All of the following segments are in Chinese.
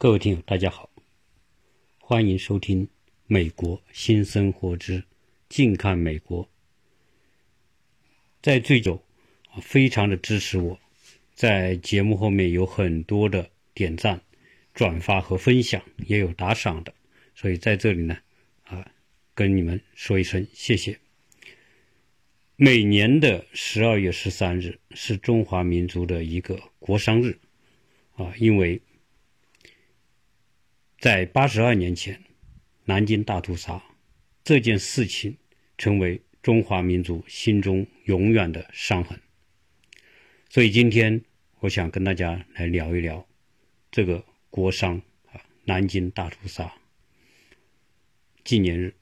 各位听友，大家好，欢迎收听《美国新生活之近看美国》。在最久，非常的支持我，在节目后面有很多的点赞、转发和分享，也有打赏的，所以在这里呢，啊，跟你们说一声谢谢。每年的十二月十三日是中华民族的一个国殇日，啊，因为。在八十二年前，南京大屠杀这件事情成为中华民族心中永远的伤痕。所以今天我想跟大家来聊一聊这个国殇啊，南京大屠杀纪念日。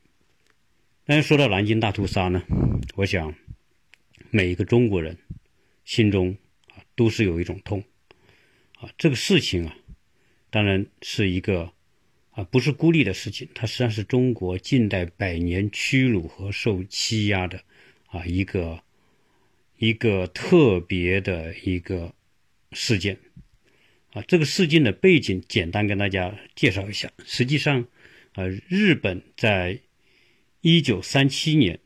但是说到南京大屠杀呢，我想每一个中国人心中啊都是有一种痛啊，这个事情啊，当然是一个。啊，不是孤立的事情，它实际上是中国近代百年屈辱和受欺压的啊一个一个特别的一个事件啊。这个事件的背景简单跟大家介绍一下。实际上，呃，日本在一九三七年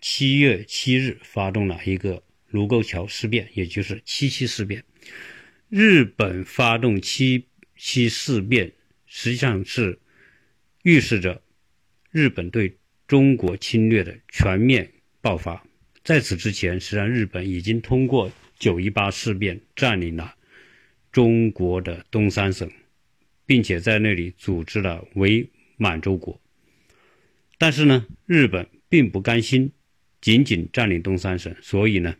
七月七日发动了一个卢沟桥事变，也就是七七事变。日本发动七七事变。实际上是预示着日本对中国侵略的全面爆发。在此之前，实际上日本已经通过九一八事变占领了中国的东三省，并且在那里组织了伪满洲国。但是呢，日本并不甘心仅仅占领东三省，所以呢，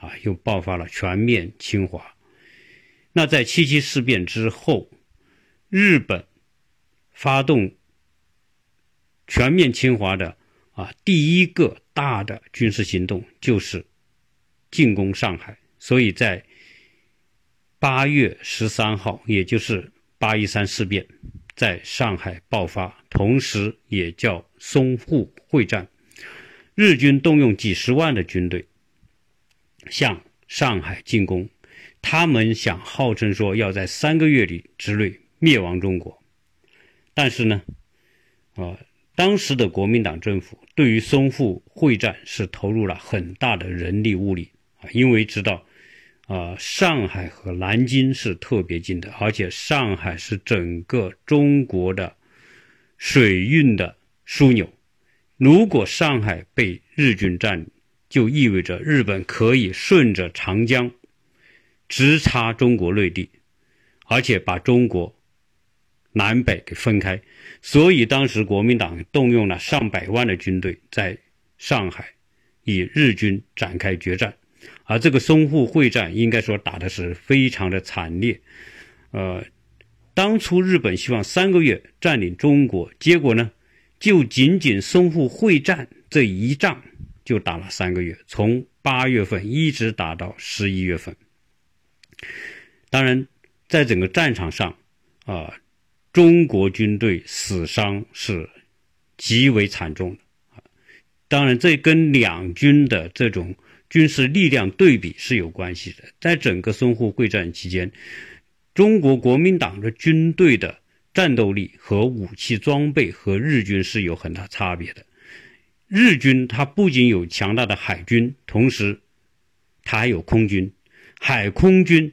啊，又爆发了全面侵华。那在七七事变之后，日本。发动全面侵华的啊，第一个大的军事行动就是进攻上海。所以在八月十三号，也就是八一三事变，在上海爆发，同时也叫淞沪会战。日军动用几十万的军队向上海进攻，他们想号称说要在三个月里之内灭亡中国。但是呢，啊，当时的国民党政府对于淞沪会战是投入了很大的人力物力啊，因为知道，啊，上海和南京是特别近的，而且上海是整个中国的水运的枢纽。如果上海被日军占领，就意味着日本可以顺着长江直插中国内地，而且把中国。南北给分开，所以当时国民党动用了上百万的军队在上海与日军展开决战，而这个淞沪会战应该说打的是非常的惨烈。呃，当初日本希望三个月占领中国，结果呢，就仅仅淞沪会战这一仗就打了三个月，从八月份一直打到十一月份。当然，在整个战场上，啊。中国军队死伤是极为惨重的啊！当然，这跟两军的这种军事力量对比是有关系的。在整个淞沪会战期间，中国国民党的军队的战斗力和武器装备和日军是有很大差别的。日军它不仅有强大的海军，同时它还有空军，海空军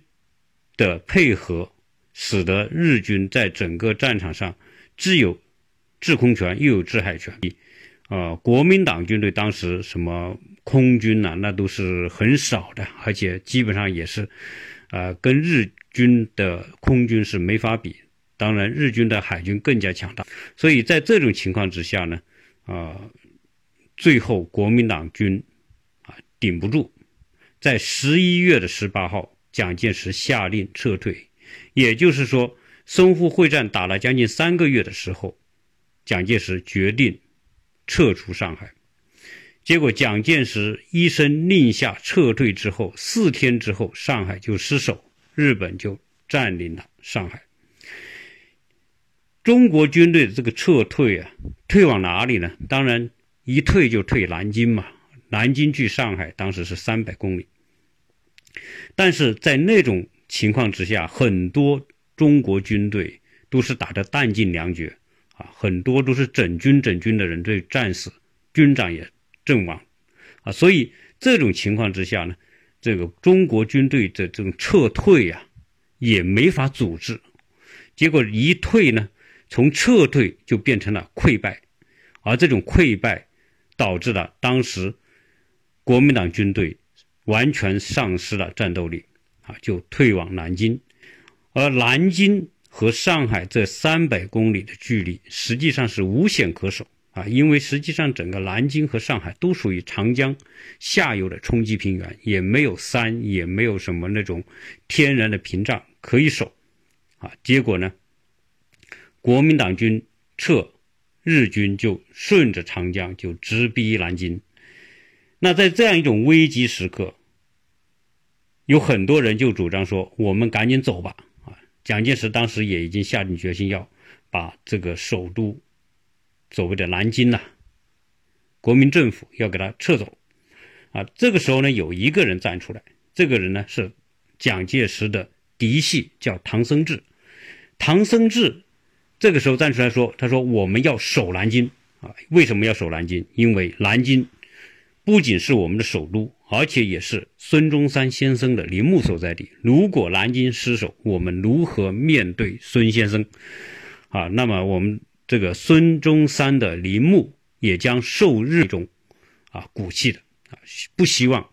的配合。使得日军在整个战场上既有制空权又有制海权。啊，国民党军队当时什么空军呐，那都是很少的，而且基本上也是，呃，跟日军的空军是没法比。当然，日军的海军更加强大。所以在这种情况之下呢，啊，最后国民党军啊顶不住，在十一月的十八号，蒋介石下令撤退。也就是说，淞沪会战打了将近三个月的时候，蒋介石决定撤出上海。结果，蒋介石一声令下撤退之后，四天之后，上海就失守，日本就占领了上海。中国军队的这个撤退啊，退往哪里呢？当然，一退就退南京嘛。南京距上海当时是三百公里，但是在那种。情况之下，很多中国军队都是打得弹尽粮绝，啊，很多都是整军整军的人被战死，军长也阵亡，啊，所以这种情况之下呢，这个中国军队的这种撤退呀，也没法组织，结果一退呢，从撤退就变成了溃败，而这种溃败导致了当时国民党军队完全丧失了战斗力，啊，就退往南京，而南京。和上海这三百公里的距离，实际上是无险可守啊！因为实际上整个南京和上海都属于长江下游的冲积平原，也没有山，也没有什么那种天然的屏障可以守啊。结果呢，国民党军撤，日军就顺着长江就直逼南京。那在这样一种危机时刻，有很多人就主张说：“我们赶紧走吧。”啊蒋介石当时也已经下定决心要把这个首都所谓的南京呐，国民政府要给他撤走啊。这个时候呢，有一个人站出来，这个人呢是蒋介石的嫡系，叫唐生智。唐生智这个时候站出来说：“他说我们要守南京啊，为什么要守南京？因为南京不仅是我们的首都。”而且也是孙中山先生的陵墓所在地。如果南京失守，我们如何面对孙先生？啊，那么我们这个孙中山的陵墓也将受日中啊骨气的啊，不希望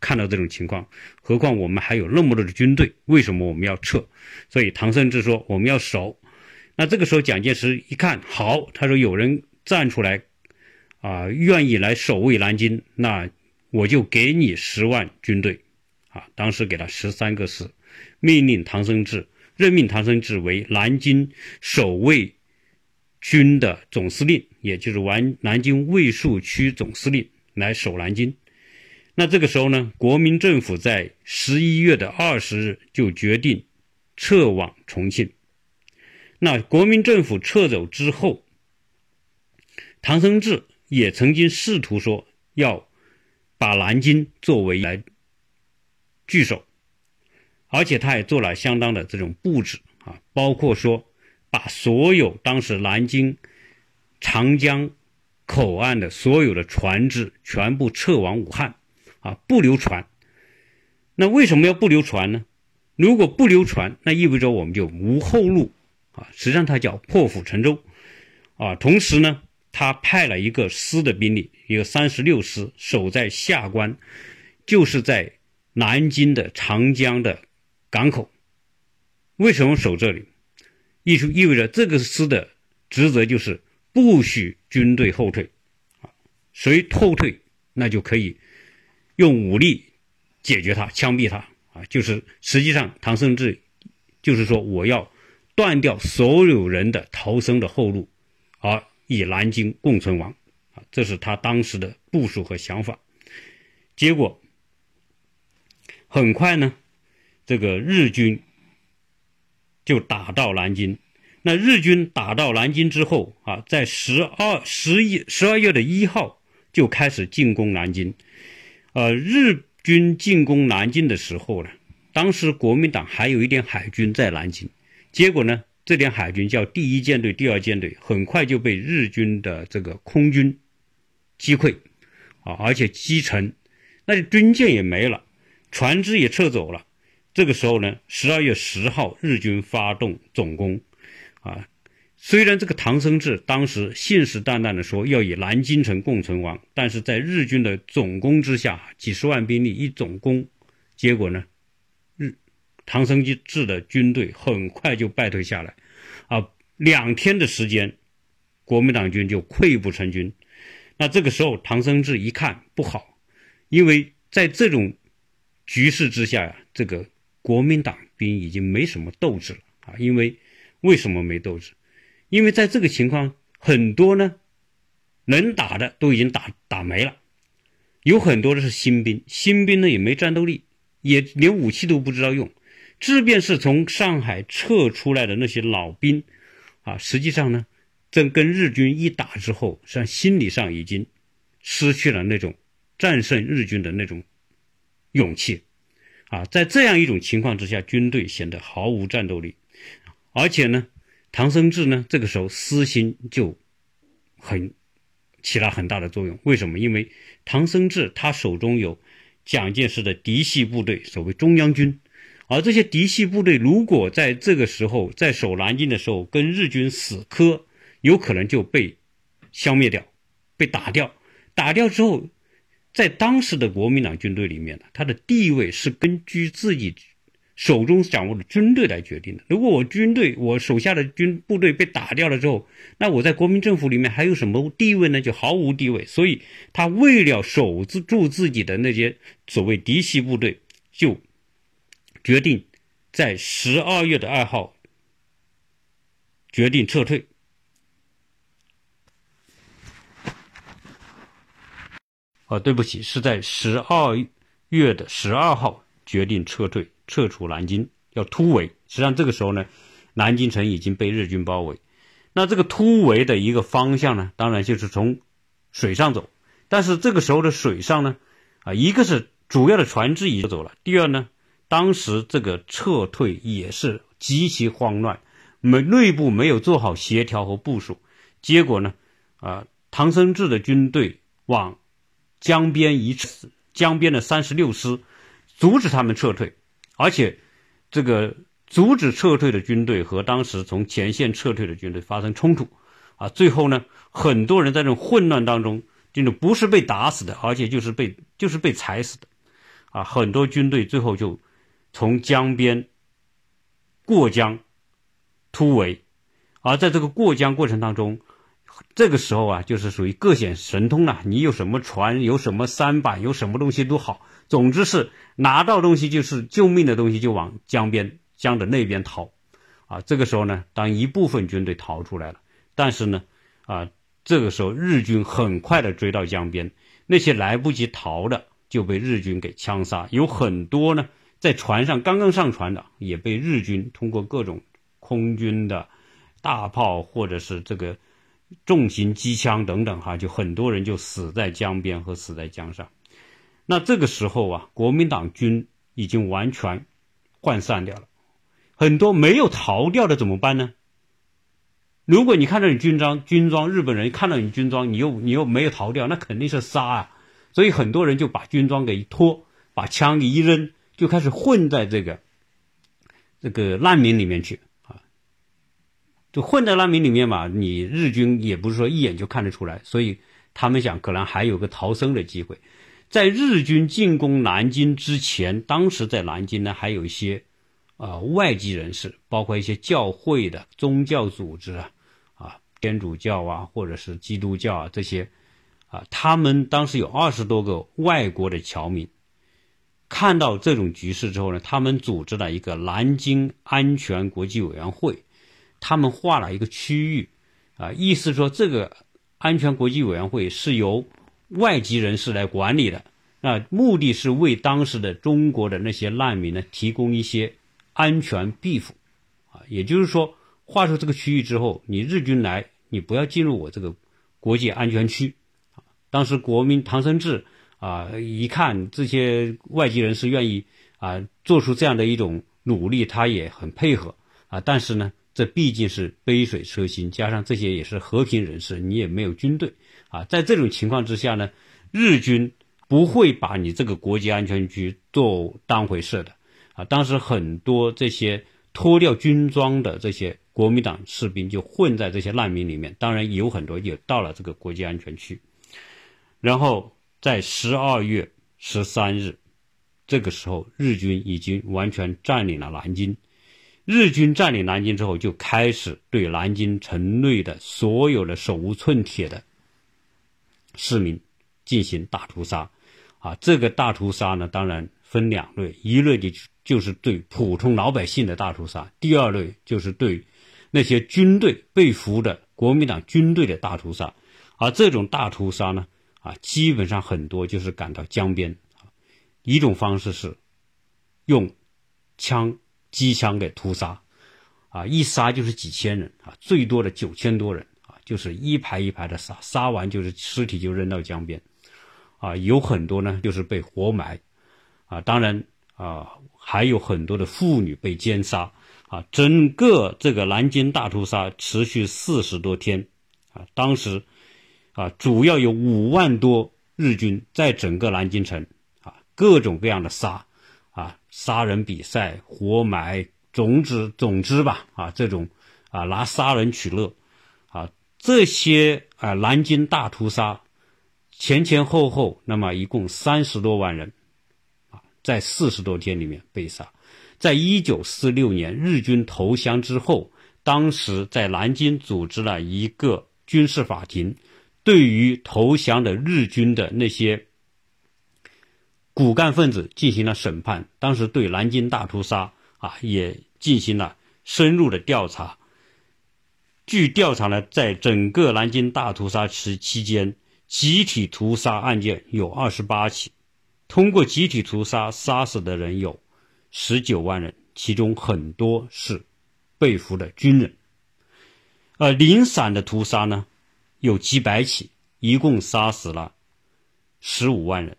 看到这种情况。何况我们还有那么多的军队，为什么我们要撤？所以唐生智说我们要守。那这个时候蒋介石一看，好，他说有人站出来啊，愿意来守卫南京，那。我就给你十万军队，啊，当时给他十三个师，命令唐生智任命唐生智为南京守卫军的总司令，也就是完南京卫戍区总司令来守南京。那这个时候呢，国民政府在十一月的二十日就决定撤往重庆。那国民政府撤走之后，唐生智也曾经试图说要。把南京作为来据守，而且他也做了相当的这种布置啊，包括说把所有当时南京长江口岸的所有的船只全部撤往武汉啊，不留船。那为什么要不留船呢？如果不留船，那意味着我们就无后路啊。实际上，它叫破釜沉舟啊。同时呢。他派了一个师的兵力，一个三十六师守在下关，就是在南京的长江的港口。为什么守这里？意意味着这个师的职责就是不许军队后退，啊，谁后退，那就可以用武力解决他，枪毙他，啊，就是实际上唐生智就是说我要断掉所有人的逃生的后路，而。以南京共存亡，啊，这是他当时的部署和想法。结果很快呢，这个日军就打到南京。那日军打到南京之后啊，在十二十一十二月的一号就开始进攻南京。呃，日军进攻南京的时候呢，当时国民党还有一点海军在南京。结果呢？这点海军叫第一舰队、第二舰队，很快就被日军的这个空军击溃，啊，而且击沉，那军舰也没了，船只也撤走了。这个时候呢，十二月十号，日军发动总攻，啊，虽然这个唐生智当时信誓旦旦的说要以南京城共存亡，但是在日军的总攻之下，几十万兵力一总攻，结果呢？唐生智的军队很快就败退下来，啊，两天的时间，国民党军就溃不成军。那这个时候，唐生智一看不好，因为在这种局势之下呀，这个国民党兵已经没什么斗志了啊。因为为什么没斗志？因为在这个情况，很多呢能打的都已经打打没了，有很多的是新兵，新兵呢也没战斗力，也连武器都不知道用。即便是从上海撤出来的那些老兵，啊，实际上呢，在跟日军一打之后，实际上心理上已经失去了那种战胜日军的那种勇气，啊，在这样一种情况之下，军队显得毫无战斗力，而且呢，唐生智呢，这个时候私心就很起了很大的作用。为什么？因为唐生智他手中有蒋介石的嫡系部队，所谓中央军，而这些嫡系部队如果在这个时候在守南京的时候跟日军死磕，有可能就被消灭掉，被打掉。打掉之后，在当时的国民党军队里面呢，他的地位是根据自己。手中掌握的军队来决定的。如果我军队，我手下的军部队被打掉了之后，那我在国民政府里面还有什么地位呢？就毫无地位。所以，他为了守住自己的那些所谓嫡系部队，就决定在十二月的二号决定撤退。哦，对不起，是在十二月的十二号决定撤退。撤出南京，要突围。实际上，这个时候呢，南京城已经被日军包围。那这个突围的一个方向呢，当然就是从水上走。但是这个时候的水上呢，啊，一个是主要的船只已经走了，第二呢，当时这个撤退也是极其慌乱，没内部没有做好协调和部署。结果呢，啊，唐生智的军队往江边一，江边的三十六师阻止他们撤退。而且，这个阻止撤退的军队和当时从前线撤退的军队发生冲突，啊，最后呢，很多人在这种混乱当中，这种不是被打死的，而且就是被就是被踩死的，啊，很多军队最后就从江边过江突围，而在这个过江过程当中，这个时候啊，就是属于各显神通了，你有什么船，有什么三板，有什么东西都好。总之是拿到东西就是救命的东西，就往江边江的那边逃，啊，这个时候呢，当一部分军队逃出来了，但是呢，啊，这个时候日军很快的追到江边，那些来不及逃的就被日军给枪杀，有很多呢在船上刚刚上船的也被日军通过各种空军的大炮或者是这个重型机枪等等哈，就很多人就死在江边和死在江上。那这个时候啊，国民党军已经完全涣散掉了，很多没有逃掉的怎么办呢？如果你看到你军装，军装日本人看到你军装，你又你又没有逃掉，那肯定是杀啊！所以很多人就把军装给一脱，把枪给一扔，就开始混在这个这个难民里面去啊，就混在难民里面嘛。你日军也不是说一眼就看得出来，所以他们想可能还有个逃生的机会。在日军进攻南京之前，当时在南京呢，还有一些啊外籍人士，包括一些教会的宗教组织啊，啊天主教啊，或者是基督教啊这些啊，他们当时有二十多个外国的侨民，看到这种局势之后呢，他们组织了一个南京安全国际委员会，他们划了一个区域啊，意思说这个安全国际委员会是由。外籍人士来管理的，那目的是为当时的中国的那些难民呢提供一些安全庇护，啊，也就是说，划出这个区域之后，你日军来，你不要进入我这个国际安全区。当时国民唐生智啊，一看这些外籍人士愿意啊做出这样的一种努力，他也很配合啊，但是呢。这毕竟是杯水车薪，加上这些也是和平人士，你也没有军队啊。在这种情况之下呢，日军不会把你这个国际安全局做当回事的啊。当时很多这些脱掉军装的这些国民党士兵就混在这些难民里面，当然有很多也到了这个国际安全区。然后在十二月十三日，这个时候日军已经完全占领了南京。日军占领南京之后，就开始对南京城内的所有的手无寸铁的市民进行大屠杀。啊，这个大屠杀呢，当然分两类：一类的就是对普通老百姓的大屠杀；第二类就是对那些军队被俘的国民党军队的大屠杀。而这种大屠杀呢，啊，基本上很多就是赶到江边。一种方式是用枪。机枪给屠杀，啊，一杀就是几千人啊，最多的九千多人啊，就是一排一排的杀，杀完就是尸体就扔到江边，啊，有很多呢就是被活埋，啊，当然啊还有很多的妇女被奸杀，啊，整个这个南京大屠杀持续四十多天，啊，当时啊，主要有五万多日军在整个南京城啊，各种各样的杀，啊，杀人比赛、活埋、总之总之吧，啊，这种啊拿杀人取乐，啊，这些啊南京大屠杀前前后后，那么一共三十多万人，啊，在四十多天里面被杀。在一九四六年日军投降之后，当时在南京组织了一个军事法庭，对于投降的日军的那些骨干分子进行了审判。当时对南京大屠杀啊也进行了深入的调查。据调查呢，在整个南京大屠杀期期间，集体屠杀案件有二十八起，通过集体屠杀杀死的人有。十九万人，其中很多是被俘的军人。而零散的屠杀呢，有几百起，一共杀死了十五万人。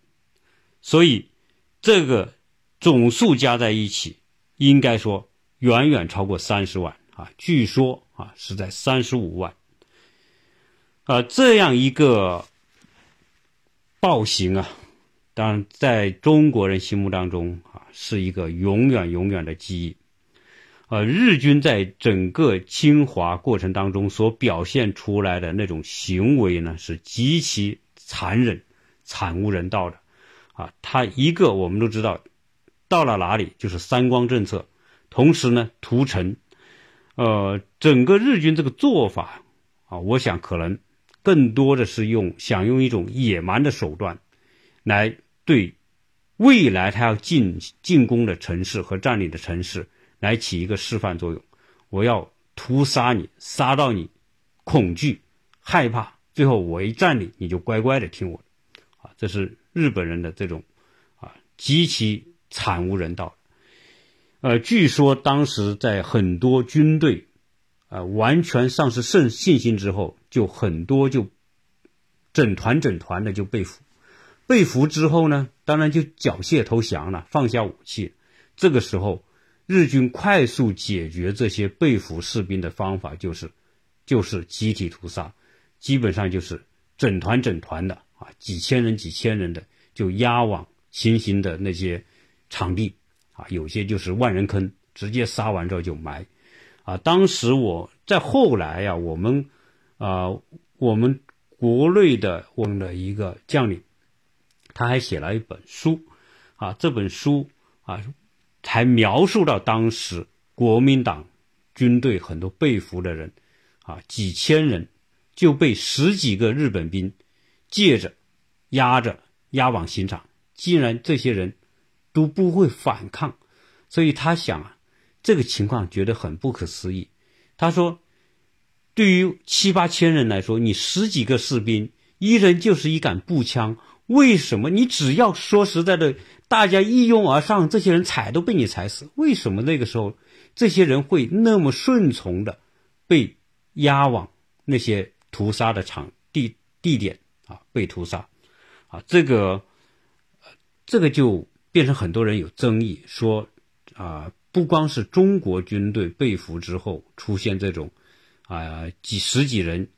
所以，这个总数加在一起，应该说远远超过三十万啊！据说啊，是在三十五万。啊，这样一个暴行啊！当然，在中国人心目当中啊，是一个永远永远的记忆。呃，日军在整个侵华过程当中所表现出来的那种行为呢，是极其残忍、惨无人道的。啊，他一个我们都知道，到了哪里就是三光政策，同时呢屠城。呃，整个日军这个做法啊，我想可能更多的是用想用一种野蛮的手段来。对未来他要进进攻的城市和占领的城市来起一个示范作用，我要屠杀你，杀到你恐惧、害怕，最后我一占领，你就乖乖的听我的，啊，这是日本人的这种啊极其惨无人道。呃，据说当时在很多军队啊完全丧失信信心之后，就很多就整团整团的就被俘。被俘之后呢，当然就缴械投降了，放下武器。这个时候，日军快速解决这些被俘士兵的方法就是，就是集体屠杀，基本上就是整团整团的啊，几千人几千人的就押往行刑的那些场地啊，有些就是万人坑，直接杀完之后就埋。啊，当时我在后来呀，我们啊，我们国内的我们的一个将领。他还写了一本书，啊，这本书啊，还描述到当时国民党军队很多被俘的人，啊，几千人就被十几个日本兵借着押着押往刑场，既然这些人都不会反抗，所以他想啊，这个情况觉得很不可思议。他说，对于七八千人来说，你十几个士兵，一人就是一杆步枪。为什么你只要说实在的，大家一拥而上，这些人踩都被你踩死？为什么那个时候这些人会那么顺从的被押往那些屠杀的场地地点啊？被屠杀啊？这个这个就变成很多人有争议，说啊，不光是中国军队被俘之后出现这种啊几十几人。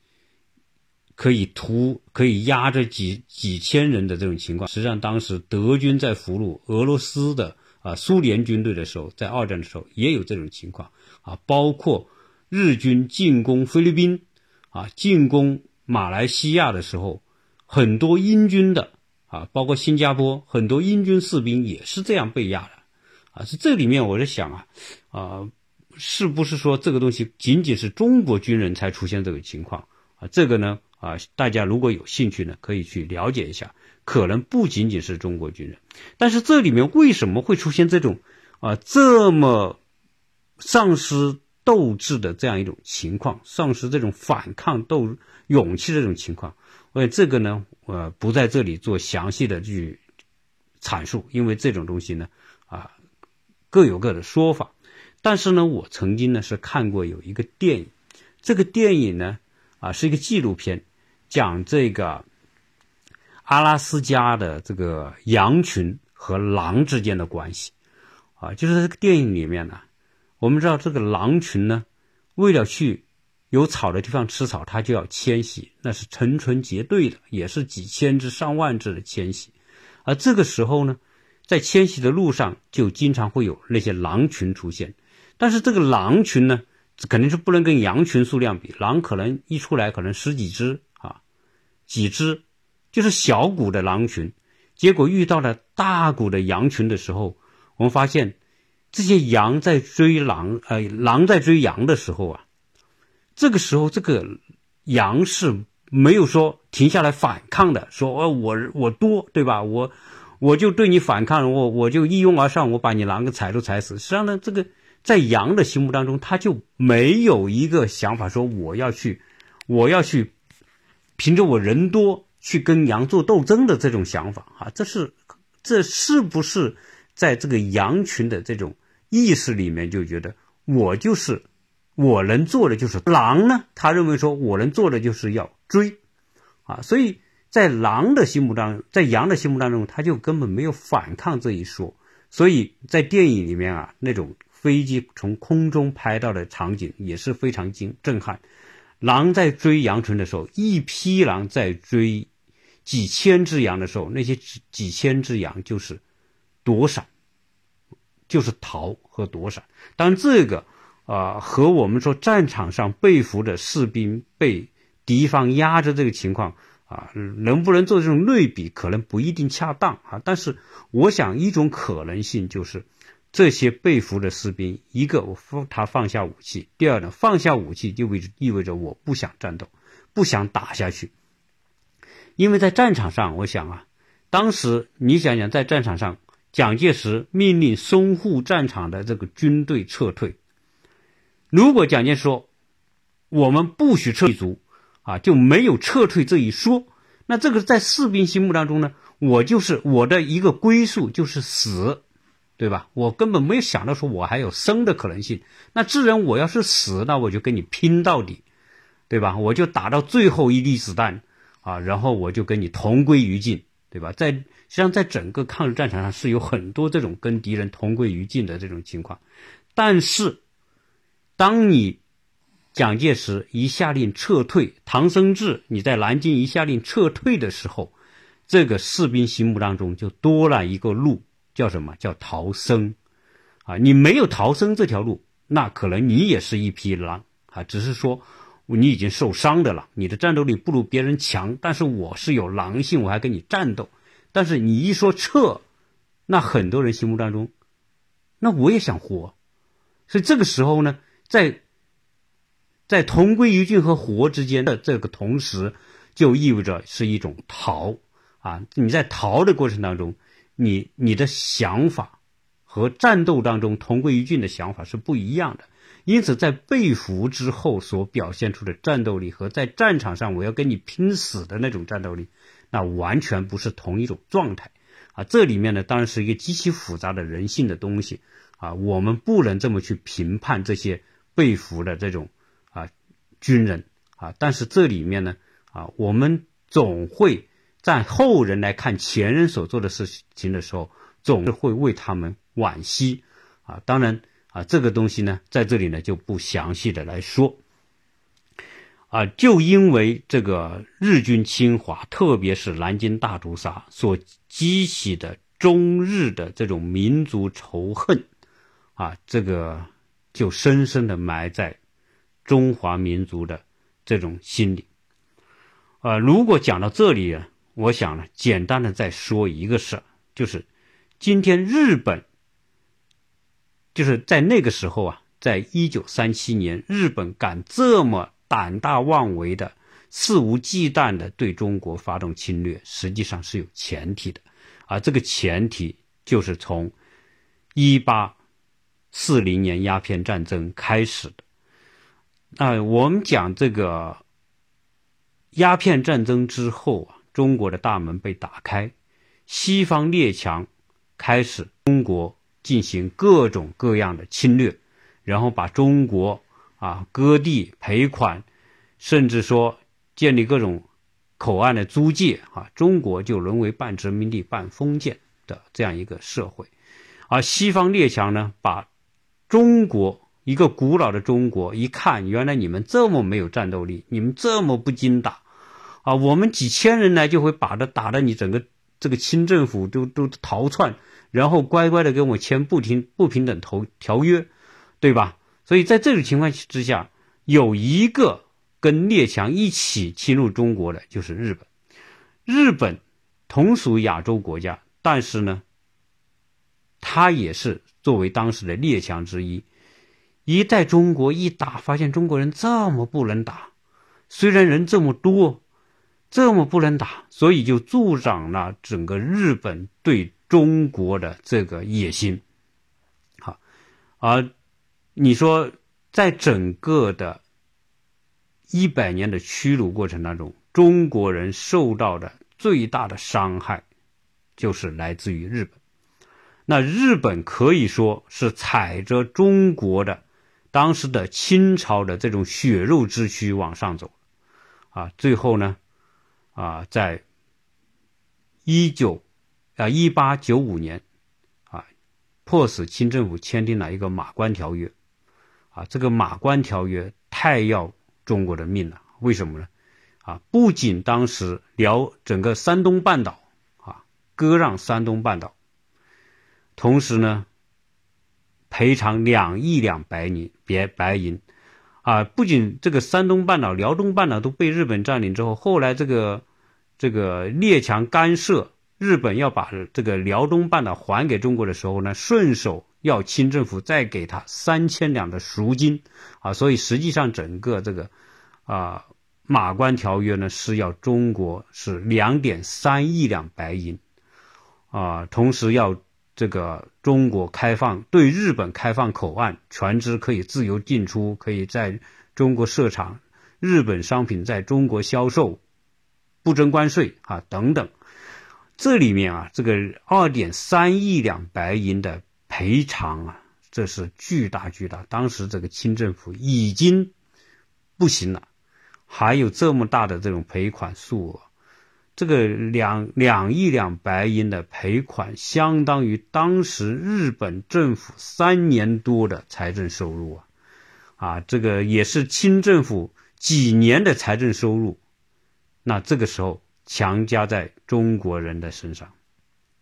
可以屠可以压着几几千人的这种情况，实际上当时德军在俘虏俄罗斯的啊苏联军队的时候，在二战的时候也有这种情况啊，包括日军进攻菲律宾啊进攻马来西亚的时候，很多英军的啊，包括新加坡很多英军士兵也是这样被压的啊，是这里面我在想啊啊，是不是说这个东西仅仅是中国军人才出现这个情况啊？这个呢？啊，大家如果有兴趣呢，可以去了解一下。可能不仅仅是中国军人，但是这里面为什么会出现这种啊这么丧失斗志的这样一种情况，丧失这种反抗斗勇气这种情况？我这个呢，呃，不在这里做详细的去阐述，因为这种东西呢，啊，各有各的说法。但是呢，我曾经呢是看过有一个电影，这个电影呢，啊，是一个纪录片。讲这个阿拉斯加的这个羊群和狼之间的关系，啊，就是这个电影里面呢，我们知道这个狼群呢，为了去有草的地方吃草，它就要迁徙，那是成群结队的，也是几千只、上万只的迁徙。而这个时候呢，在迁徙的路上就经常会有那些狼群出现。但是这个狼群呢，肯定是不能跟羊群数量比，狼可能一出来可能十几只，几只，就是小股的狼群。结果遇到了大股的羊群的时候，我们发现这些羊在追狼，呃，狼在追羊的时候啊，这个时候这个羊是没有说停下来反抗的，说哦我我多对吧？我我就对你反抗，我我就一拥而上，我把你狼给踩都踩死。实际上呢，这个。在羊的心目当中，他就没有一个想法说我要去，我要去凭着我人多去跟羊做斗争的这种想法啊，这是这是不是在这个羊群的这种意识里面就觉得我就是我能做的就是狼呢？他认为说我能做的就是要追啊，所以在狼的心目当中，在羊的心目当中，他就根本没有反抗这一说，所以在电影里面啊那种。飞机从空中拍到的场景也是非常惊震撼。狼在追羊群的时候，一批狼在追几千只羊的时候，那些几千只羊就是躲闪，就是逃和躲闪。当然，这个啊和我们说战场上被俘的士兵被敌方压着这个情况啊，能不能做这种类比，可能不一定恰当啊。但是，我想一种可能性就是。这些被俘的士兵，一个我放他放下武器，第二呢，放下武器就意意味着我不想战斗，不想打下去。因为在战场上，我想啊，当时你想想，在战场上，蒋介石命令淞沪战场的这个军队撤退。如果蒋介石说我们不许撤足啊，就没有撤退这一说，那这个在士兵心目当中呢，我就是我的一个归宿就是死。对吧？我根本没有想到说我还有生的可能性。那自然我要是死，那我就跟你拼到底，对吧？我就打到最后一粒子弹啊，然后我就跟你同归于尽，对吧？在实际上，在整个抗日战场上是有很多这种跟敌人同归于尽的这种情况。但是，当你蒋介石一下令撤退，唐生智你在南京一下令撤退的时候，这个士兵心目当中就多了一个路。叫什么叫逃生？啊，你没有逃生这条路，那可能你也是一匹狼啊。只是说你已经受伤的了，你的战斗力不如别人强，但是我是有狼性，我还跟你战斗。但是你一说撤，那很多人心目当中，那我也想活。所以这个时候呢，在在同归于尽和活之间的这个同时，就意味着是一种逃啊。你在逃的过程当中。你你的想法和战斗当中同归于尽的想法是不一样的，因此在被俘之后所表现出的战斗力和在战场上我要跟你拼死的那种战斗力，那完全不是同一种状态啊！这里面呢当然是一个极其复杂的人性的东西啊，我们不能这么去评判这些被俘的这种啊军人啊，但是这里面呢啊，我们总会。在后人来看前人所做的事情的时候，总是会为他们惋惜啊。当然啊，这个东西呢，在这里呢就不详细的来说啊。就因为这个日军侵华，特别是南京大屠杀所激起的中日的这种民族仇恨啊，这个就深深的埋在中华民族的这种心里啊。如果讲到这里啊。我想呢，简单的再说一个事儿，就是今天日本就是在那个时候啊，在一九三七年，日本敢这么胆大妄为的、肆无忌惮的对中国发动侵略，实际上是有前提的，而这个前提就是从一八四零年鸦片战争开始的。那我们讲这个鸦片战争之后啊。中国的大门被打开，西方列强开始中国进行各种各样的侵略，然后把中国啊割地赔款，甚至说建立各种口岸的租界啊，中国就沦为半殖民地半封建的这样一个社会，而西方列强呢，把中国一个古老的中国，一看原来你们这么没有战斗力，你们这么不经打，啊，我们几千人来就会把他打的你整个这个清政府都都逃窜，然后乖乖的跟我签不平不平等条条约，对吧？所以在这种情况之下，有一个跟列强一起侵入中国的就是日本，日本同属亚洲国家，但是呢。他也是作为当时的列强之一，一在中国一打，发现中国人这么不能打，虽然人这么多，这么不能打，所以就助长了整个日本对中国的这个野心。好，而你说，在整个的一百年的屈辱过程当中，中国人受到的最大的伤害，就是来自于日本。那日本可以说是踩着中国的当时的清朝的这种血肉之躯往上走，啊，最后呢，啊，在一九啊一八九五年，啊，迫使清政府签订了一个《马关条约》，啊，这个《马关条约》太要中国的命了，为什么呢？啊，不仅当时辽整个山东半岛啊割让山东半岛。同时呢，赔偿两亿两白银，别白银，啊，不仅这个山东半岛、辽东半岛都被日本占领之后，后来这个这个列强干涉，日本要把这个辽东半岛还给中国的时候呢，顺手要清政府再给他三千两的赎金，啊，所以实际上整个这个啊马关条约呢是要中国是两点三亿两白银，啊，同时要。这个中国开放对日本开放口岸，船只可以自由进出，可以在中国设厂，日本商品在中国销售，不征关税啊等等。这里面啊，这个二点三亿两白银的赔偿啊，这是巨大巨大。当时这个清政府已经不行了，还有这么大的这种赔款数额。这个两两亿两白银的赔款，相当于当时日本政府三年多的财政收入啊！啊，这个也是清政府几年的财政收入。那这个时候强加在中国人的身上。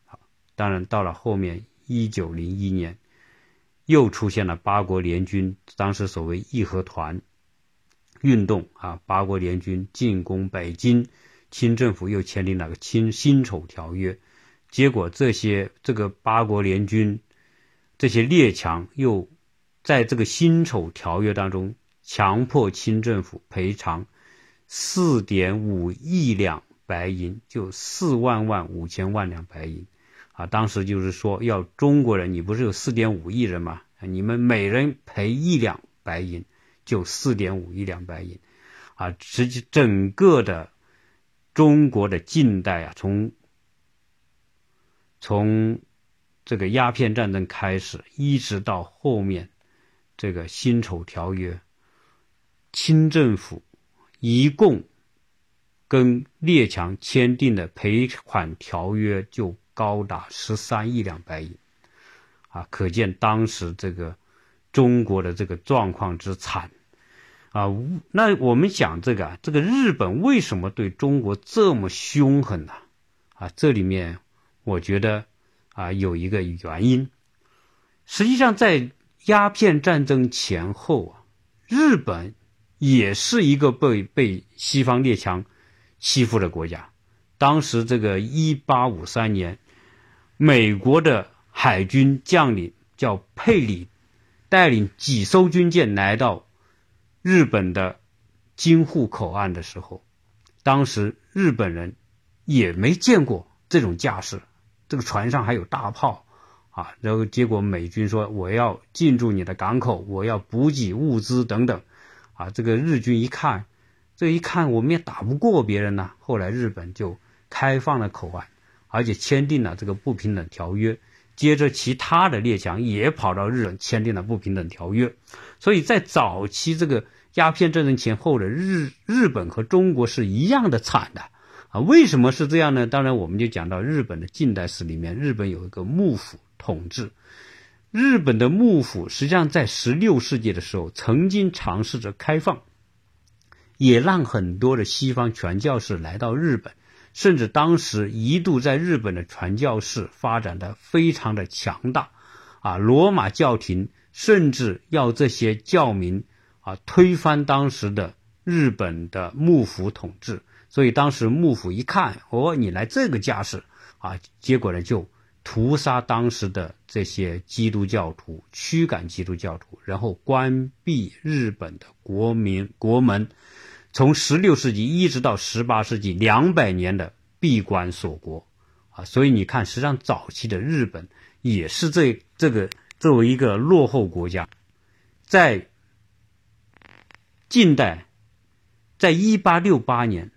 好，当然到了后面一九零一年，又出现了八国联军，当时所谓义和团运动啊，八国联军进攻北京。清政府又签订了个《清辛丑条约》，结果这些这个八国联军，这些列强又在这个辛丑条约当中强迫清政府赔偿四点五亿两白银，就四万万五千万两白银，啊，当时就是说要中国人，你不是有四点五亿人吗？你们每人赔一两白银，就四点五亿两白银，啊，实际整个的。中国的近代啊，从从这个鸦片战争开始，一直到后面这个辛丑条约，清政府一共跟列强签订的赔款条约就高达十三亿两白银，啊，可见当时这个中国的这个状况之惨。啊，那我们讲这个啊，这个日本为什么对中国这么凶狠呢？啊，这里面我觉得啊有一个原因。实际上，在鸦片战争前后啊，日本也是一个被被西方列强欺负的国家。当时这个一八五三年，美国的海军将领叫佩里，带领几艘军舰来到。日本的京沪口岸的时候，当时日本人也没见过这种架势，这个船上还有大炮啊，然后结果美军说我要进驻你的港口，我要补给物资等等，啊，这个日军一看，这一看我们也打不过别人呢，后来日本就开放了口岸，而且签订了这个不平等条约。接着，其他的列强也跑到日本签订了不平等条约，所以在早期这个鸦片战争前后的日日本和中国是一样的惨的啊！为什么是这样呢？当然，我们就讲到日本的近代史里面，日本有一个幕府统治，日本的幕府实际上在十六世纪的时候曾经尝试着开放，也让很多的西方传教士来到日本，甚至当时一度在日本的传教士发展的非常的强大，啊，罗马教廷甚至要这些教民啊推翻当时的日本的幕府统治，所以当时幕府一看，哦，你来这个架势啊，结果呢就。屠杀当时的这些基督教徒，驱赶基督教徒，然后关闭日本的国民国门，从十六世纪一直到十八世纪两百年的闭关锁国啊！所以你看，实际上早期的日本也是这这个作为一个落后国家，在近代，在一八六八年，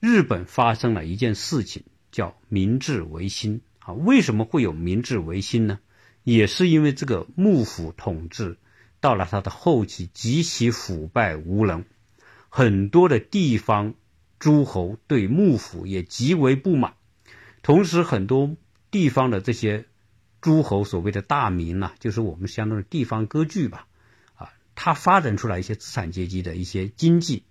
日本发生了一件事情，叫明治维新。啊，为什么会有明治维新呢？也是因为这个幕府统治到了它的后期极其腐败无能，很多的地方诸侯对幕府也极为不满，同时很多地方的这些诸侯所谓的大名呐，就是我们相当于地方割据吧，啊，它发展出来一些资产阶级的一些经济，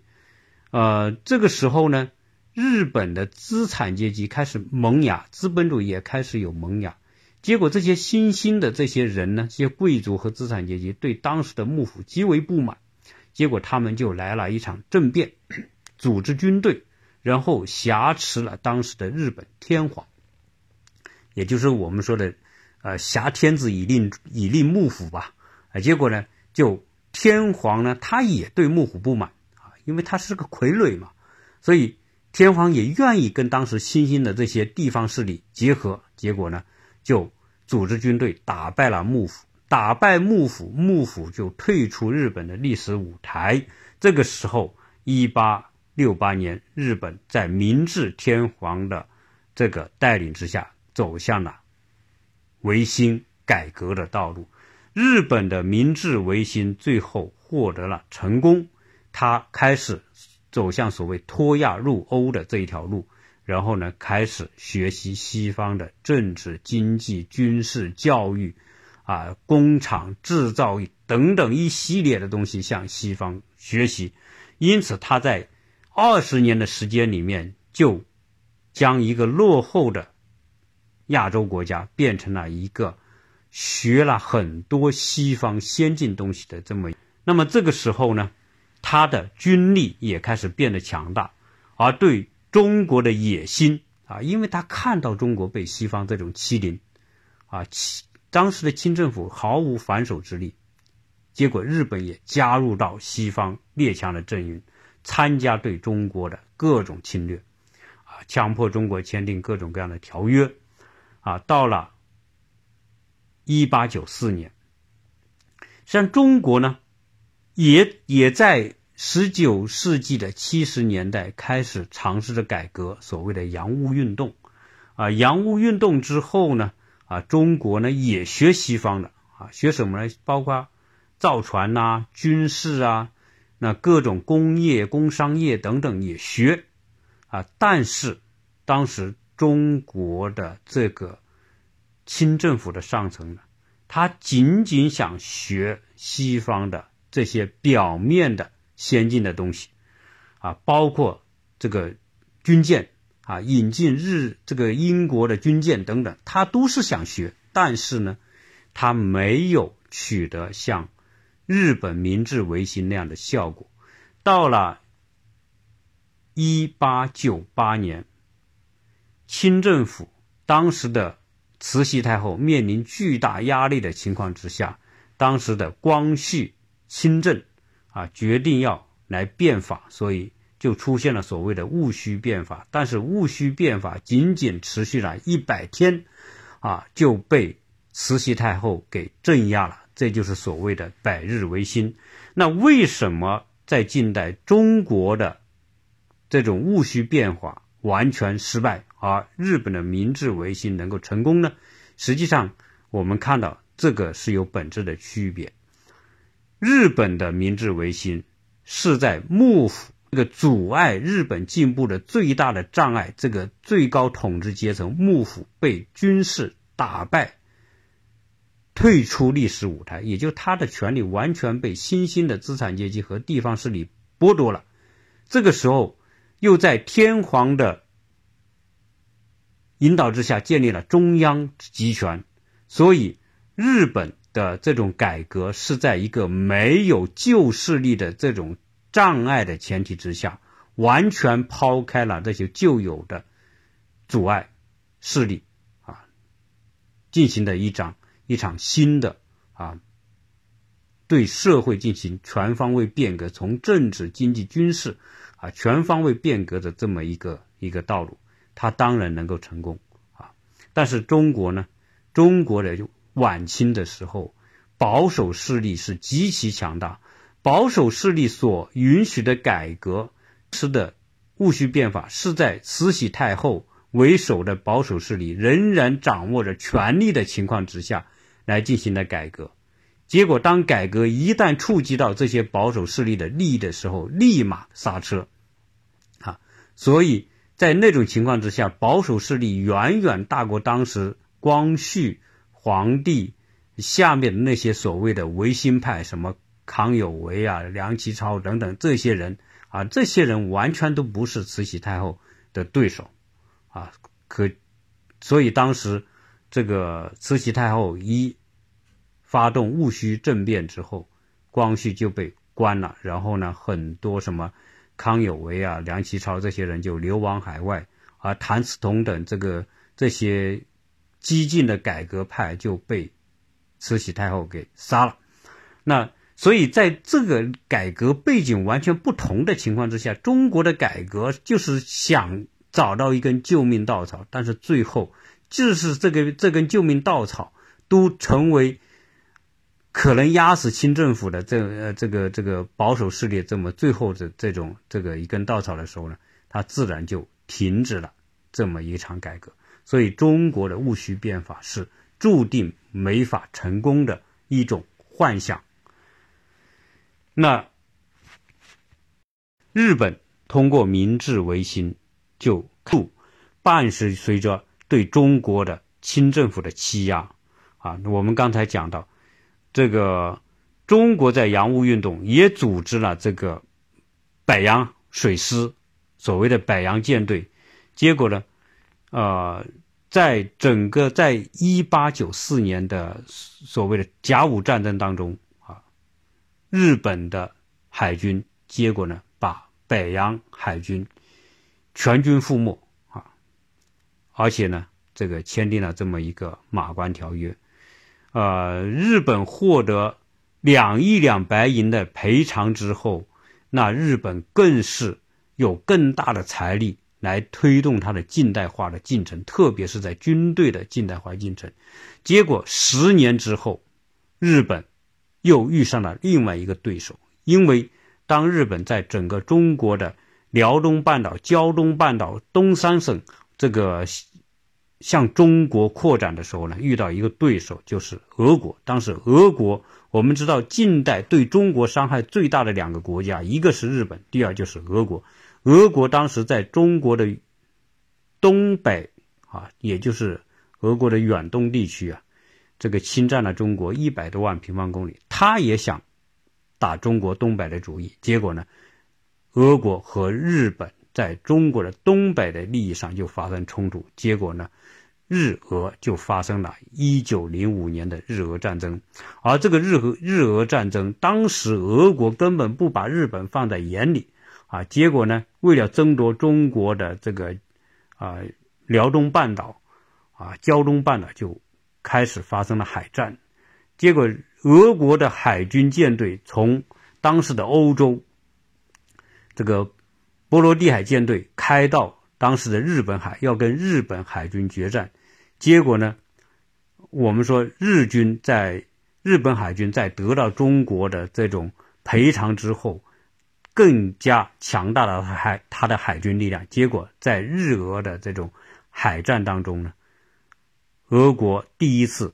呃，这个时候呢。日本的资产阶级开始萌芽，资本主义也开始有萌芽。结果，这些新兴的这些人呢，这些贵族和资产阶级对当时的幕府极为不满。结果，他们就来了一场政变，组织军队，然后挟持了当时的日本天皇，也就是我们说的，呃，挟天子以令以令幕府吧。啊，结果呢，就天皇呢，他也对幕府不满啊，因为他是个傀儡嘛，所以。天皇也愿意跟当时新兴的这些地方势力结合，结果呢，就组织军队打败了幕府，打败幕府，幕府就退出日本的历史舞台。这个时候，一八六八年，日本在明治天皇的这个带领之下，走向了维新改革的道路。日本的明治维新最后获得了成功，他开始。走向所谓脱亚入欧的这一条路，然后呢，开始学习西方的政治、经济、军事、教育，啊，工厂制造等等一系列的东西向西方学习。因此，他在二十年的时间里面，就将一个落后的亚洲国家变成了一个学了很多西方先进东西的这么。那么这个时候呢？他的军力也开始变得强大，而对中国的野心啊，因为他看到中国被西方这种欺凌，啊，当时的清政府毫无反手之力，结果日本也加入到西方列强的阵营，参加对中国的各种侵略，啊，强迫中国签订各种各样的条约，啊，到了一八九四年，像中国呢。也也在十九世纪的七十年代开始尝试着改革，所谓的洋务运动，啊，洋务运动之后呢，啊，中国呢也学西方的，啊，学什么呢？包括造船呐、军事啊，那各种工业、工商业等等也学，啊，但是当时中国的这个清政府的上层呢，他仅仅想学西方的。这些表面的先进的东西，啊，包括这个军舰啊，引进日这个英国的军舰等等，他都是想学，但是呢，他没有取得像日本明治维新那样的效果。到了一八九八年，清政府当时的慈禧太后面临巨大压力的情况之下，当时的光绪。清政啊，决定要来变法，所以就出现了所谓的戊戌变法。但是戊戌变法仅仅持续了一百天，啊，就被慈禧太后给镇压了。这就是所谓的百日维新。那为什么在近代中国的这种戊戌变法完全失败，而日本的明治维新能够成功呢？实际上，我们看到这个是有本质的区别。日本的明治维新是在幕府这个阻碍日本进步的最大的障碍，这个最高统治阶层幕府被军事打败退出历史舞台，也就他的权利完全被新兴的资产阶级和地方势力剥夺了。这个时候，又在天皇的引导之下建立了中央集权，所以日本的这种改革是在一个没有旧势力的这种障碍的前提之下，完全抛开了这些旧有的阻碍势力啊，进行的一场一场新的啊，对社会进行全方位变革，从政治、经济、军事啊全方位变革的这么一个一个道路。它当然能够成功啊，但是中国呢？中国的晚清的时候，保守势力是极其强大，保守势力所允许的改革是的戊戌变法，是在慈禧太后为首的保守势力仍然掌握着权力的情况之下来进行的改革。结果，当改革一旦触及到这些保守势力的利益的时候，立马刹车啊！所以。在那种情况之下，保守势力远远大过当时光绪皇帝下面那些所谓的维新派，什么康有为啊、梁启超等等这些人啊，这些人完全都不是慈禧太后的对手啊。可，所以当时这个慈禧太后一发动戊戌政变之后，光绪就被关了，然后呢，很多什么。康有为啊，梁启超这些人就流亡海外，而谭嗣同等这个这些激进的改革派就被慈禧太后给杀了。那所以在这个改革背景完全不同的情况之下，中国的改革就是想找到一根救命稻草，但是最后就是这个这根救命稻草都成为。可能压死清政府的这呃这个这个保守势力这么最后的这种这个一根稻草的时候呢，它自然就停止了这么一场改革。所以中国的戊戌变法是注定没法成功的一种幻想。那日本通过明治维新就伴随着对中国的清政府的欺压啊，我们刚才讲到。这个中国在洋务运动也组织了这个北洋水师，所谓的北洋舰队。结果呢，呃，在整个在一八九四年的所谓的甲午战争当中啊，日本的海军结果呢，把北洋海军全军覆没啊，而且呢，这个签订了这么一个马关条约。呃，日本获得两亿两白银的赔偿之后，那日本更是有更大的财力来推动它的近代化的进程，特别是在军队的近代化进程。结果十年之后，日本又遇上了另外一个对手，因为当日本在整个中国的辽东半岛、胶东半岛、东三省这个。向中国扩展的时候呢，遇到一个对手就是俄国。当时俄国，我们知道近代对中国伤害最大的两个国家，一个是日本，第二就是俄国。俄国当时在中国的东北啊，也就是俄国的远东地区啊，这个侵占了中国一百多万平方公里，他也想打中国东北的主意。结果呢，俄国和日本。在中国的东北的利益上就发生冲突，结果呢，日俄就发生了一九零五年的日俄战争。而这个日俄日俄战争，当时俄国根本不把日本放在眼里啊。结果呢，为了争夺中国的这个啊辽东半岛啊胶东半岛，就开始发生了海战。结果俄国的海军舰队从当时的欧洲这个。波罗的海舰队开到当时的日本海，要跟日本海军决战。结果呢，我们说日军在日本海军在得到中国的这种赔偿之后，更加强大了海他的海军力量。结果在日俄的这种海战当中呢，俄国第一次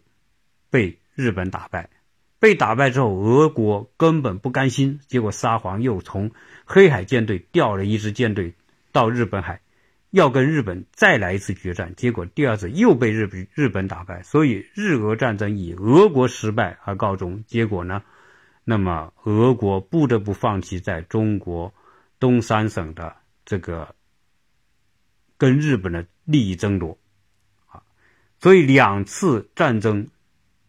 被日本打败。被打败之后，俄国根本不甘心，结果沙皇又从黑海舰队调了一支舰队到日本海，要跟日本再来一次决战，结果第二次又被日本日本打败，所以日俄战争以俄国失败而告终。结果呢，那么俄国不得不放弃在中国东三省的这个跟日本的利益争夺，啊，所以两次战争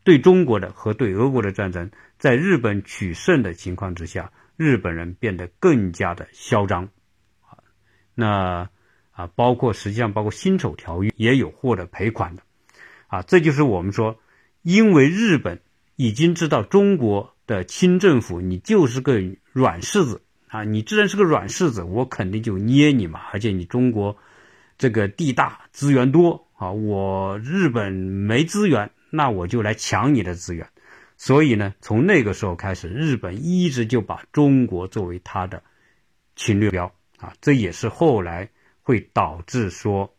对中国的和对俄国的战争，在日本取胜的情况之下，日本人变得更加的嚣张，啊，那。啊，包括实际上包括辛丑条约也有获得赔款的，啊，这就是我们说，因为日本已经知道中国的清政府你就是个软柿子啊，你既然是个软柿子，我肯定就捏你嘛，而且你中国这个地大资源多啊，我日本没资源，那我就来抢你的资源，所以呢，从那个时候开始，日本一直就把中国作为他的侵略标啊，这也是后来。会导致说，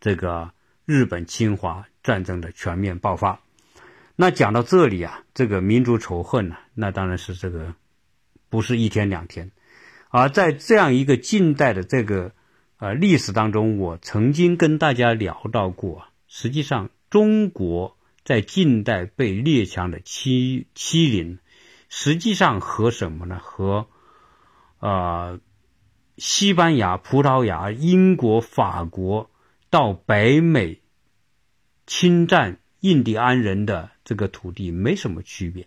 这个日本侵华战争的全面爆发。那讲到这里啊，这个民族仇恨呢，那当然是这个不是一天两天。而在这样一个近代的这个呃历史当中，我曾经跟大家聊到过，实际上中国在近代被列强的欺欺凌，实际上和什么呢？和呃。西班牙、葡萄牙、英国、法国到北美侵占印第安人的这个土地没什么区别，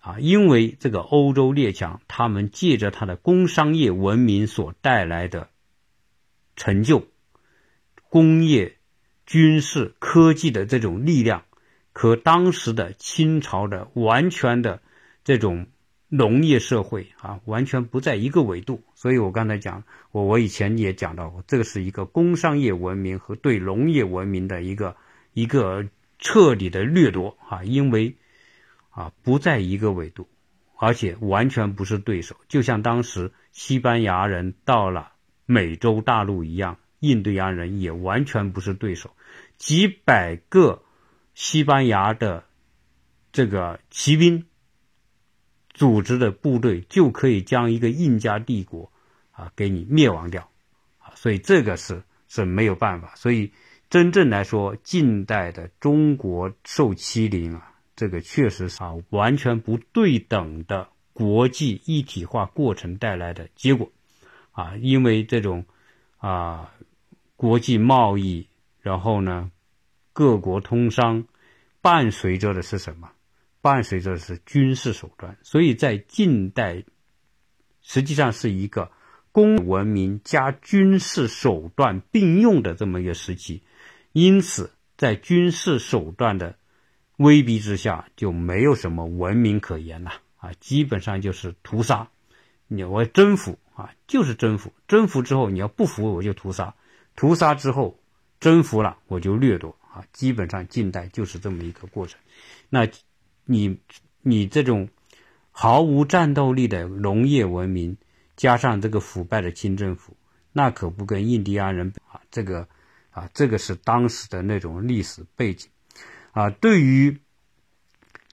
啊，因为这个欧洲列强，他们借着他的工商业文明所带来的成就、工业、军事、科技的这种力量，和当时的清朝的完全的这种。农业社会啊，完全不在一个维度，所以我刚才讲，我我以前也讲到过，这个是一个工商业文明和对农业文明的一个一个彻底的掠夺啊，因为啊不在一个纬度，而且完全不是对手，就像当时西班牙人到了美洲大陆一样，印第安人也完全不是对手，几百个西班牙的这个骑兵。组织的部队就可以将一个印加帝国啊给你灭亡掉啊，所以这个是是没有办法。所以真正来说，近代的中国受欺凌啊，这个确实是啊完全不对等的国际一体化过程带来的结果。啊，因为这种啊国际贸易，然后呢各国通商，伴随着的是什么？伴随着是军事手段，所以在近代，实际上是一个工文明加军事手段并用的这么一个时期，因此在军事手段的威逼之下，就没有什么文明可言了啊，基本上就是屠杀，你我征服啊，就是征服，征服之后你要不服我就屠杀，屠杀之后征服了我就掠夺。啊，基本上近代就是这么一个过程，那。你你这种毫无战斗力的农业文明，加上这个腐败的清政府，那可不跟印第安人啊，这个啊，这个是当时的那种历史背景啊。对于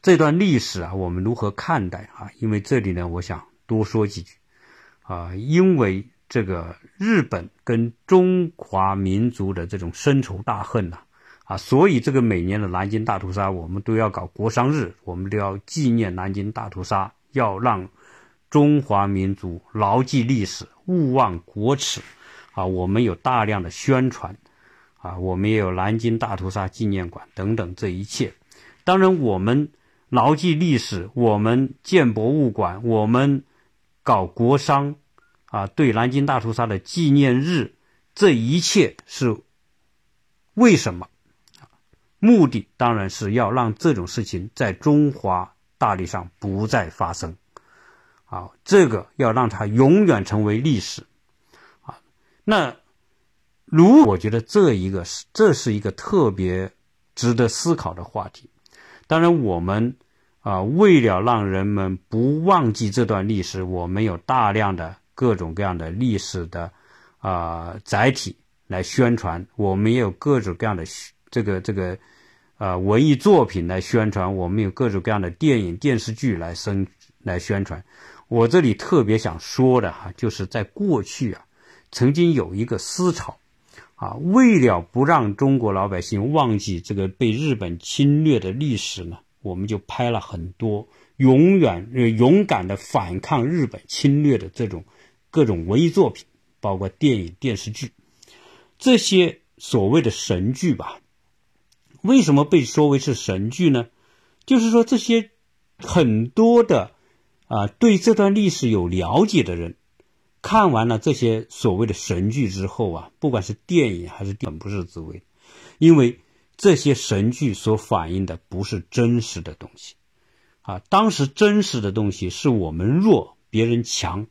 这段历史啊，我们如何看待啊？因为这里呢，我想多说几句啊，因为这个日本跟中华民族的这种深仇大恨呐。啊，所以这个每年的南京大屠杀，我们都要搞国殇日，我们都要纪念南京大屠杀，要让中华民族牢记历史，勿忘国耻。啊，我们有大量的宣传，啊，我们也有南京大屠杀纪念馆等等，这一切。当然，我们牢记历史，我们建博物馆，我们搞国殇，啊，对南京大屠杀的纪念日，这一切是为什么？目的当然是要让这种事情在中华大地上不再发生，啊，这个要让它永远成为历史，啊，那如我觉得这一个是这是一个特别值得思考的话题。当然，我们啊，为了让人们不忘记这段历史，我们有大量的各种各样的历史的啊载体来宣传，我们也有各种各样的。这个这个，呃，文艺作品来宣传，我们有各种各样的电影、电视剧来生来宣传。我这里特别想说的哈，就是在过去啊，曾经有一个思潮，啊，为了不让中国老百姓忘记这个被日本侵略的历史呢，我们就拍了很多永远勇敢的反抗日本侵略的这种各种文艺作品，包括电影、电视剧，这些所谓的神剧吧。为什么被说为是神剧呢？就是说这些很多的啊对这段历史有了解的人。看完了这些所谓的神剧之后啊，不管是电影还是电不是滋味，因为这些神剧所反映的不是真实的东西，啊，当时真实的东西是我们弱，别人强，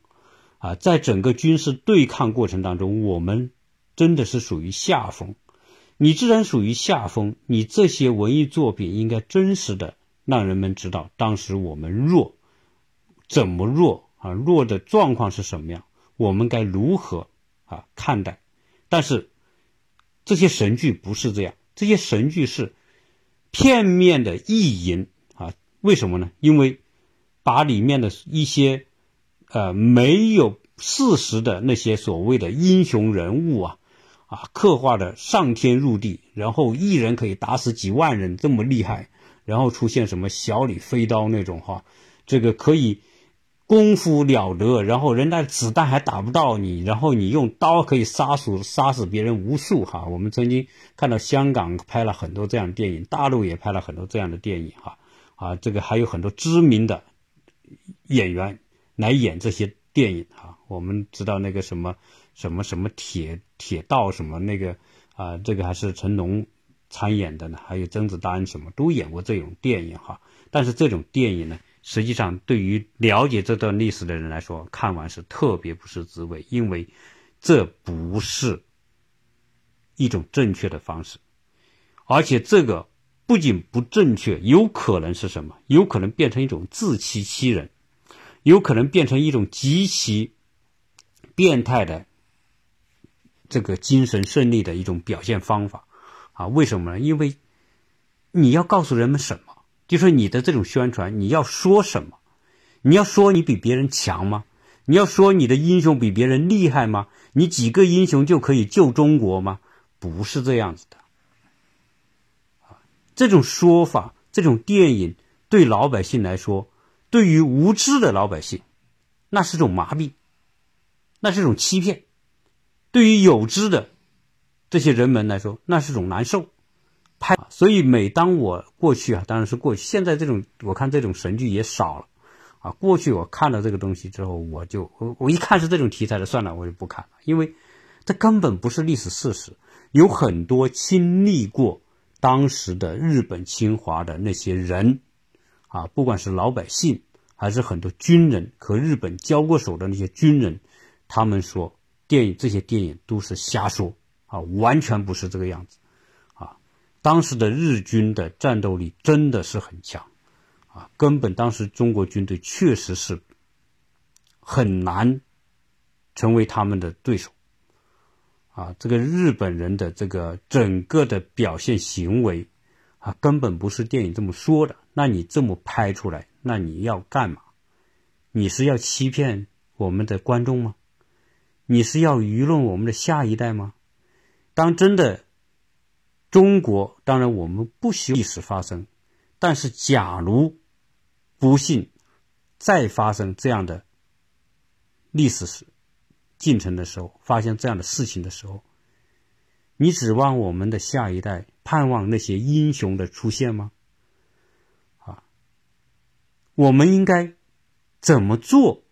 啊，在整个军事对抗过程当中，我们真的是属于下风。你既然属于下风，你这些文艺作品应该真实的让人们知道当时我们弱，怎么弱啊？弱的状况是什么样？我们该如何啊看待？但是这些神剧不是这样，这些神剧是片面的意淫啊。为什么呢？因为把里面的一些呃没有事实的那些所谓的英雄人物啊啊刻画的上天入地，然后一人可以打死几万人这么厉害，然后出现什么小李飞刀那种哈，这个可以。功夫了得，然后人家子弹还打不到你，然后你用刀可以杀死杀死别人无数哈。我们曾经看到香港拍了很多这样的电影，大陆也拍了很多这样的电影哈啊，这个还有很多知名的演员来演这些电影哈。我们知道那个什么什么什么铁铁道什么那个啊，这个还是成龙参演的呢，还有甄子丹什么都演过这种电影哈。但是这种电影呢？实际上，对于了解这段历史的人来说，看完是特别不是滋味，因为这不是一种正确的方式，而且这个不仅不正确，有可能是什么？有可能变成一种自欺欺人，有可能变成一种极其变态的这个精神胜利的一种表现方法啊？为什么呢？因为你要告诉人们什么？就是你的这种宣传，你要说什么？你要说你比别人强吗？你要说你的英雄比别人厉害吗？你几个英雄就可以救中国吗？不是这样子的。这种说法，这种电影对老百姓来说，对于无知的老百姓，那是种麻痹，那是种欺骗；对于有知的这些人们来说，那是种难受。拍，所以每当我过去啊，当然是过去。现在这种我看这种神剧也少了，啊，过去我看到这个东西之后，我就我我一看是这种题材的，算了，我就不看了，因为这根本不是历史事实。有很多经历过当时的日本侵华的那些人，啊，不管是老百姓还是很多军人和日本交过手的那些军人，他们说电影这些电影都是瞎说啊，完全不是这个样子。当时的日军的战斗力真的是很强，啊，根本当时中国军队确实是很难成为他们的对手，啊，这个日本人的这个整个的表现行为，啊，根本不是电影这么说的。那你这么拍出来，那你要干嘛？你是要欺骗我们的观众吗？你是要舆论我们的下一代吗？当真的。中国当然我们不希望历史发生，但是假如不幸再发生这样的历史时进程的时候，发现这样的事情的时候，你指望我们的下一代盼望那些英雄的出现吗？啊，我们应该怎么做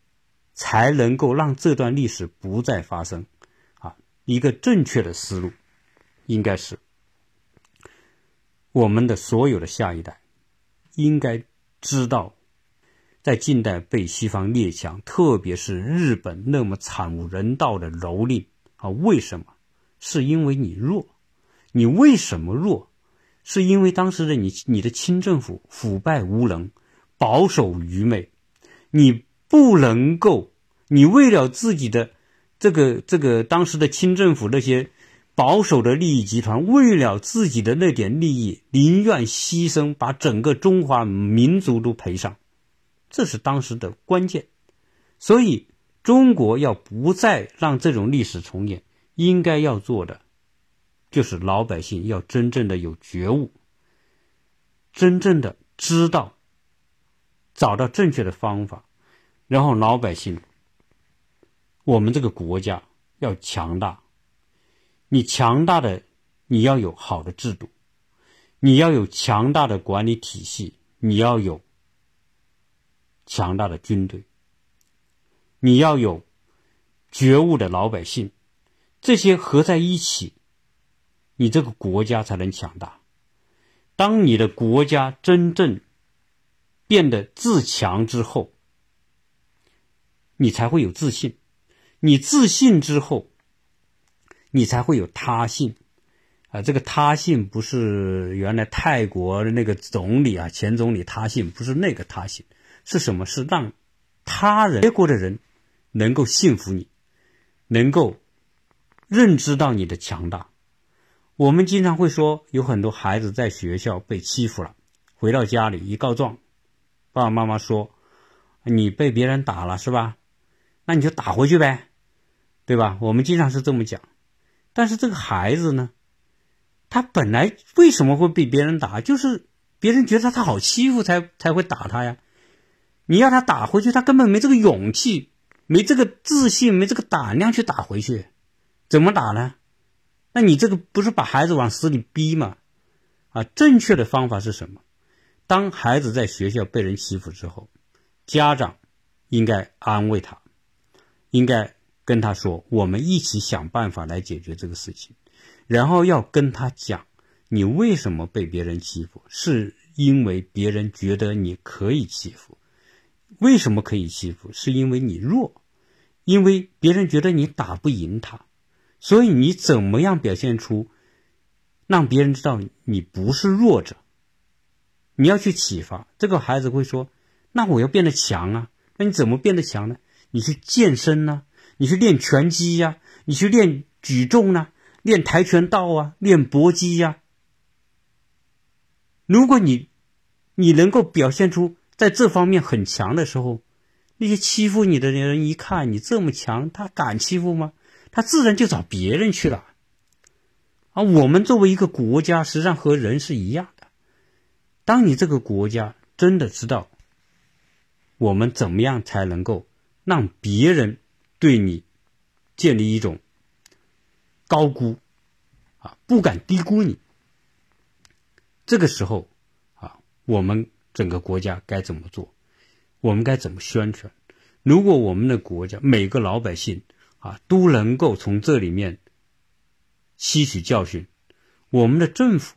才能够让这段历史不再发生？啊，一个正确的思路应该是。我们的所有的下一代，应该知道，在近代被西方列强，特别是日本那么惨无人道的蹂躏啊，为什么？是因为你弱。你为什么弱？是因为当时的你，你的清政府腐败无能，保守愚昧，你不能够，你为了自己的这个这个当时的清政府那些。保守的利益集团为了自己的那点利益，宁愿牺牲，把整个中华民族都赔上，这是当时的关键。所以，中国要不再让这种历史重演，应该要做的，就是老百姓要真正的有觉悟，真正的知道，找到正确的方法，然后老百姓，我们这个国家要强大。你强大的，你要有好的制度，你要有强大的管理体系，你要有强大的军队。你要有觉悟的老百姓，这些合在一起，你这个国家才能强大。当你的国家真正变得自强之后，你才会有自信。你自信之后，你才会有他信。啊，这个他信不是原来泰国的那个总理啊，前总理他信，不是那个他信，是什么？是让他人别国的人。能够信服你，能够认知到你的强大。我们经常会说，有很多孩子在学校被欺负了，回到家里一告状，爸爸妈妈说：“你被别人打了是吧？那你就打回去呗，对吧？”我们经常是这么讲。但是这个孩子呢，他本来为什么会被别人打？就是别人觉得他好欺负，才才会打他呀。你要他打回去，他根本没这个勇气。没这个自信，没这个胆量去打回去，怎么打呢？那你这个不是把孩子往死里逼吗？啊，正确的方法是什么？当孩子在学校被人欺负之后，家长应该安慰他，应该跟他说：“我们一起想办法来解决这个事情。”然后要跟他讲：“你为什么被别人欺负？是因为别人觉得你可以欺负。”为什么可以欺负？是因为你弱，因为别人觉得你打不赢他，所以你怎么样表现出，让别人知道你不是弱者？你要去启发这个孩子会说：“那我要变得强啊！那你怎么变得强呢？你去健身呢？你去练拳击呀？你去练举重啊？练跆拳道啊？练搏击呀？如果你，你能够表现出。”在这方面很强的时候，那些欺负你的人一看你这么强，他敢欺负吗？他自然就找别人去了。啊，我们作为一个国家，实际上和人是一样的。当你这个国家真的知道，我们怎么样才能够让别人对你建立一种高估，啊，不敢低估你。这个时候，啊，我们。整个国家该怎么做？我们该怎么宣传？如果我们的国家每个老百姓啊都能够从这里面吸取教训，我们的政府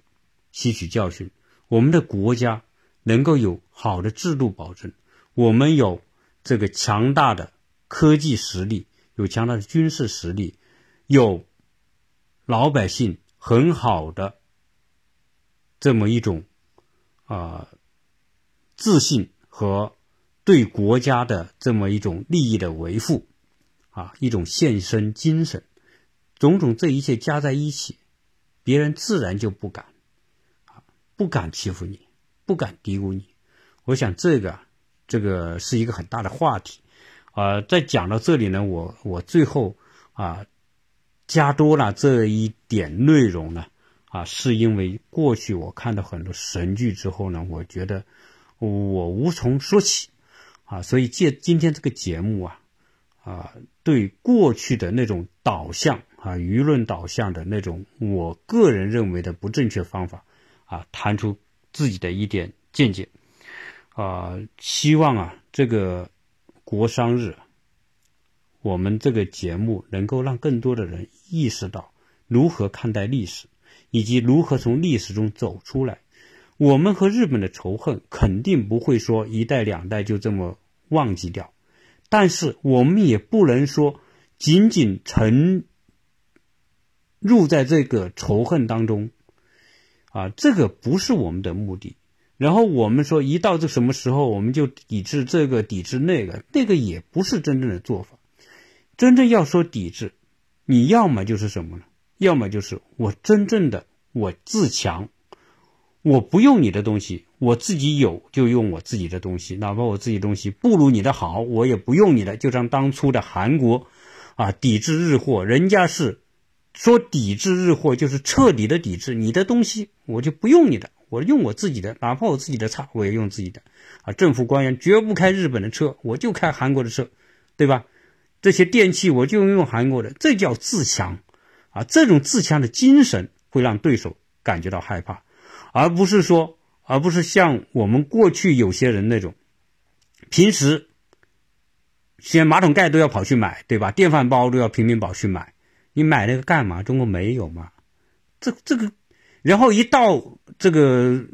吸取教训，我们的国家能够有好的制度保证，我们有这个强大的科技实力，有强大的军事实力，有老百姓很好的这么一种啊。自信和对国家的这么一种利益的维护，啊，一种献身精神，种种这一切加在一起，别人自然就不敢，啊，不敢欺负你，不敢低估你。我想这个，这个是一个很大的话题，啊，在讲到这里呢，我我最后啊，加多了这一点内容呢，啊，是因为过去我看到很多神剧之后呢，我觉得。我无从说起，啊，所以借今天这个节目啊，啊，对过去的那种导向啊，舆论导向的那种，我个人认为的不正确方法，啊，谈出自己的一点见解，啊，希望啊，这个国殇日，我们这个节目能够让更多的人意识到如何看待历史，以及如何从历史中走出来。我们和日本的仇恨肯定不会说一代两代就这么忘记掉，但是我们也不能说仅仅沉入在这个仇恨当中，啊，这个不是我们的目的。然后我们说一到这什么时候我们就抵制这个抵制那个，那个也不是真正的做法。真正要说抵制，你要么就是什么呢？要么就是我真正的我自强。我不用你的东西，我自己有就用我自己的东西，哪怕我自己东西不如你的好，我也不用你的。就像当初的韩国，啊，抵制日货，人家是说抵制日货就是彻底的抵制你的东西，我就不用你的，我用我自己的，哪怕我自己的差，我也用自己的。啊，政府官员绝不开日本的车，我就开韩国的车，对吧？这些电器我就用韩国的，这叫自强。啊，这种自强的精神会让对手感觉到害怕，而不是说。而不是像我们过去有些人那种，平时连马桶盖都要跑去买，对吧？电饭煲都要平民跑去买，你买那个干嘛？中国没有嘛？这这个，然后一到这个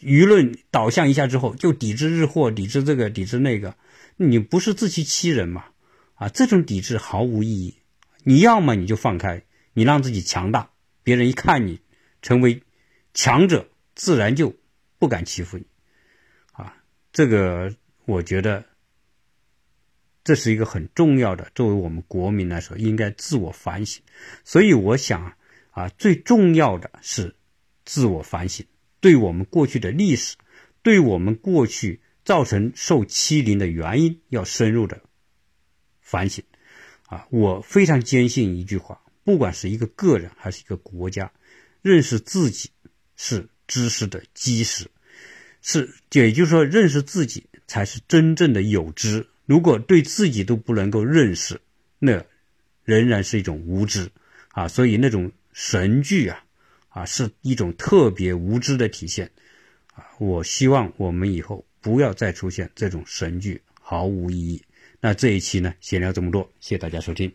舆论导向一下之后，就抵制日货，抵制这个，抵制那个，你不是自欺欺人吗？啊，这种抵制毫无意义。你要么你就放开，你让自己强大，别人一看你成为强者，自然就。不敢欺负你，啊，这个我觉得这是一个很重要的，作为我们国民来说，应该自我反省。所以我想啊，最重要的是自我反省，对我们过去的历史，对我们过去造成受欺凌的原因，要深入的反省。啊，我非常坚信一句话：，不管是一个个人还是一个国家，认识自己是。知识的基石是，也就是说，认识自己才是真正的有知。如果对自己都不能够认识，那仍然是一种无知啊。所以那种神剧啊，啊，是一种特别无知的体现啊。我希望我们以后不要再出现这种神剧，毫无意义。那这一期呢，先聊这么多，谢谢大家收听。